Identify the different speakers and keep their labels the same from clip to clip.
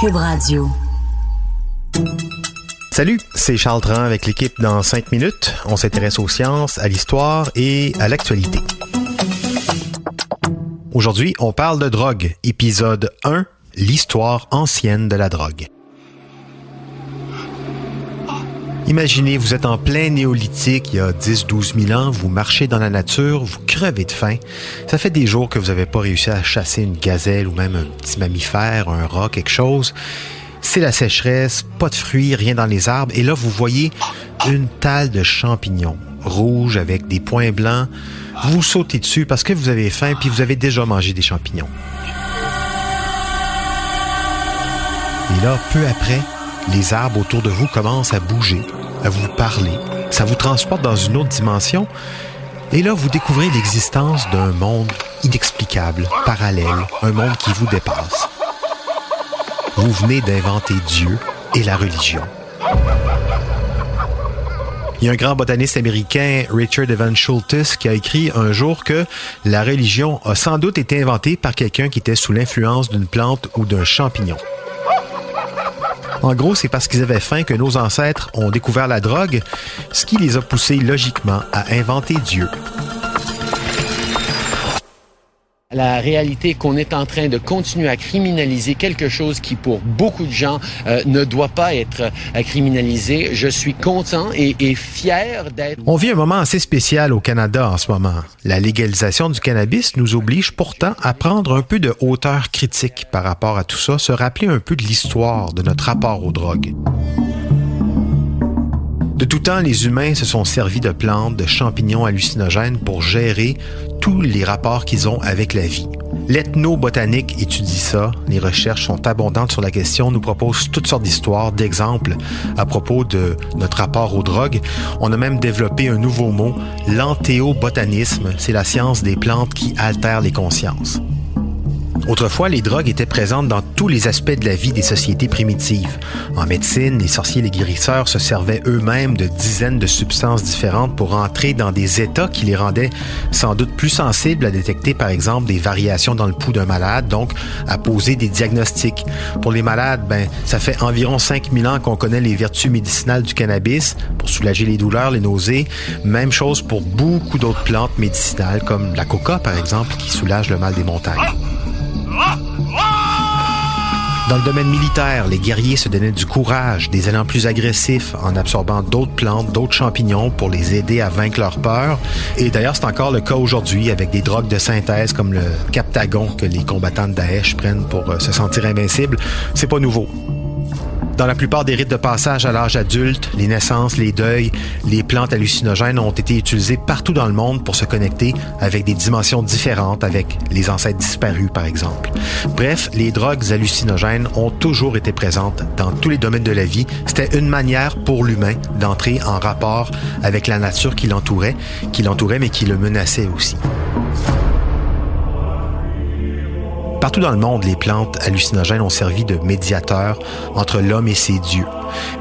Speaker 1: Cube Radio.
Speaker 2: Salut, c'est Charles Tran avec l'équipe dans 5 minutes. On s'intéresse aux sciences, à l'histoire et à l'actualité. Aujourd'hui, on parle de drogue, épisode 1, l'histoire ancienne de la drogue. Imaginez, vous êtes en plein néolithique, il y a 10-12 000 ans, vous marchez dans la nature, vous crevez de faim. Ça fait des jours que vous n'avez pas réussi à chasser une gazelle ou même un petit mammifère, un rat, quelque chose. C'est la sécheresse, pas de fruits, rien dans les arbres. Et là, vous voyez une talle de champignons rouges avec des points blancs. Vous sautez dessus parce que vous avez faim puis vous avez déjà mangé des champignons. Et là, peu après, les arbres autour de vous commencent à bouger, à vous parler. Ça vous transporte dans une autre dimension. Et là, vous découvrez l'existence d'un monde inexplicable, parallèle, un monde qui vous dépasse. Vous venez d'inventer Dieu et la religion. Il y a un grand botaniste américain, Richard Evan Schultes, qui a écrit un jour que la religion a sans doute été inventée par quelqu'un qui était sous l'influence d'une plante ou d'un champignon. En gros, c'est parce qu'ils avaient faim que nos ancêtres ont découvert la drogue, ce qui les a poussés logiquement à inventer Dieu.
Speaker 3: La réalité qu'on est en train de continuer à criminaliser quelque chose qui, pour beaucoup de gens, euh, ne doit pas être euh, criminalisé. Je suis content et, et fier d'être...
Speaker 2: On vit un moment assez spécial au Canada en ce moment. La légalisation du cannabis nous oblige pourtant à prendre un peu de hauteur critique par rapport à tout ça, se rappeler un peu de l'histoire de notre rapport aux drogues. De tout temps, les humains se sont servis de plantes, de champignons hallucinogènes pour gérer tous les rapports qu'ils ont avec la vie. L'ethnobotanique étudie ça. Les recherches sont abondantes sur la question, nous propose toutes sortes d'histoires, d'exemples à propos de notre rapport aux drogues. On a même développé un nouveau mot, l'antéobotanisme. C'est la science des plantes qui altèrent les consciences. Autrefois, les drogues étaient présentes dans tous les aspects de la vie des sociétés primitives. En médecine, les sorciers et les guérisseurs se servaient eux-mêmes de dizaines de substances différentes pour entrer dans des états qui les rendaient sans doute plus sensibles à détecter, par exemple, des variations dans le pouls d'un malade, donc à poser des diagnostics. Pour les malades, ben, ça fait environ 5000 ans qu'on connaît les vertus médicinales du cannabis pour soulager les douleurs, les nausées. Même chose pour beaucoup d'autres plantes médicinales, comme la coca, par exemple, qui soulage le mal des montagnes. Dans le domaine militaire, les guerriers se donnaient du courage, des élans plus agressifs en absorbant d'autres plantes, d'autres champignons pour les aider à vaincre leur peur. Et d'ailleurs, c'est encore le cas aujourd'hui avec des drogues de synthèse comme le Captagon que les combattants de Daesh prennent pour euh, se sentir invincibles. C'est pas nouveau. Dans la plupart des rites de passage à l'âge adulte, les naissances, les deuils, les plantes hallucinogènes ont été utilisées partout dans le monde pour se connecter avec des dimensions différentes, avec les ancêtres disparus par exemple. Bref, les drogues hallucinogènes ont toujours été présentes dans tous les domaines de la vie. C'était une manière pour l'humain d'entrer en rapport avec la nature qui l'entourait, qui l'entourait mais qui le menaçait aussi. Partout dans le monde, les plantes hallucinogènes ont servi de médiateurs entre l'homme et ses dieux.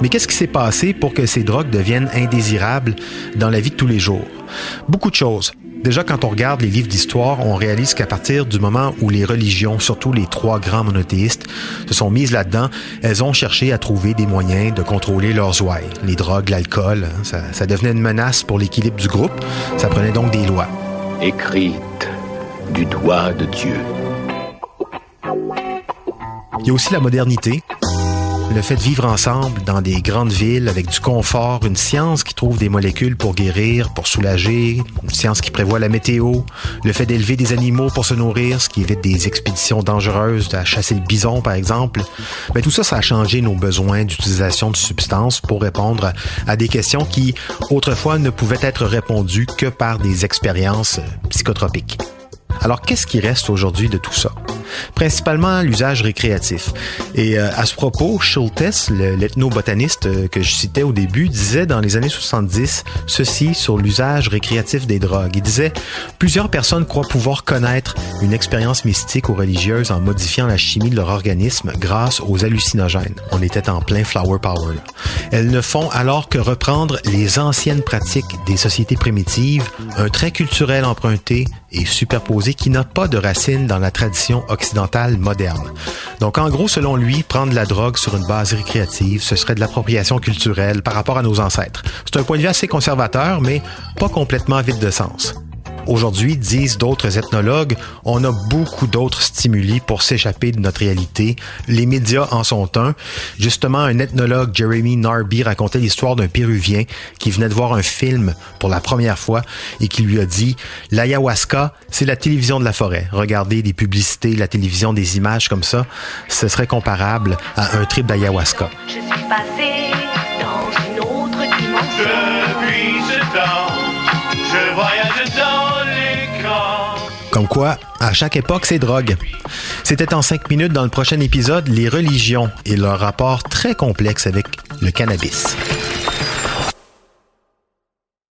Speaker 2: Mais qu'est-ce qui s'est passé pour que ces drogues deviennent indésirables dans la vie de tous les jours? Beaucoup de choses. Déjà, quand on regarde les livres d'histoire, on réalise qu'à partir du moment où les religions, surtout les trois grands monothéistes, se sont mises là-dedans, elles ont cherché à trouver des moyens de contrôler leurs ouailles. Les drogues, l'alcool, ça, ça devenait une menace pour l'équilibre du groupe. Ça prenait donc des lois.
Speaker 4: Écrite du doigt de Dieu.
Speaker 2: Il y a aussi la modernité. Le fait de vivre ensemble dans des grandes villes avec du confort, une science qui trouve des molécules pour guérir, pour soulager, une science qui prévoit la météo, le fait d'élever des animaux pour se nourrir, ce qui évite des expéditions dangereuses, à chasser le bison par exemple. Mais tout ça, ça a changé nos besoins d'utilisation de substances pour répondre à des questions qui autrefois ne pouvaient être répondues que par des expériences psychotropiques. Alors qu'est-ce qui reste aujourd'hui de tout ça? Principalement l'usage récréatif. Et euh, à ce propos, Schultes, l'ethnobotaniste euh, que je citais au début, disait dans les années 70 ceci sur l'usage récréatif des drogues. Il disait Plusieurs personnes croient pouvoir connaître une expérience mystique ou religieuse en modifiant la chimie de leur organisme grâce aux hallucinogènes. On était en plein flower power. Elles ne font alors que reprendre les anciennes pratiques des sociétés primitives, un trait culturel emprunté et superposé qui n'a pas de racines dans la tradition occidentale moderne. Donc en gros, selon lui, prendre la drogue sur une base récréative, ce serait de l'appropriation culturelle par rapport à nos ancêtres. C'est un point de vue assez conservateur, mais pas complètement vide de sens. Aujourd'hui, disent d'autres ethnologues, on a beaucoup d'autres stimuli pour s'échapper de notre réalité. Les médias en sont un. Justement, un ethnologue, Jeremy Narby, racontait l'histoire d'un Péruvien qui venait de voir un film pour la première fois et qui lui a dit, l'ayahuasca, c'est la télévision de la forêt. Regardez des publicités, la télévision, des images comme ça, ce serait comparable à un trip d'ayahuasca. Je suis passé dans une autre dimension. Comme quoi, à chaque époque, c'est drogue. C'était en cinq minutes dans le prochain épisode, les religions et leur rapport très complexe avec le cannabis.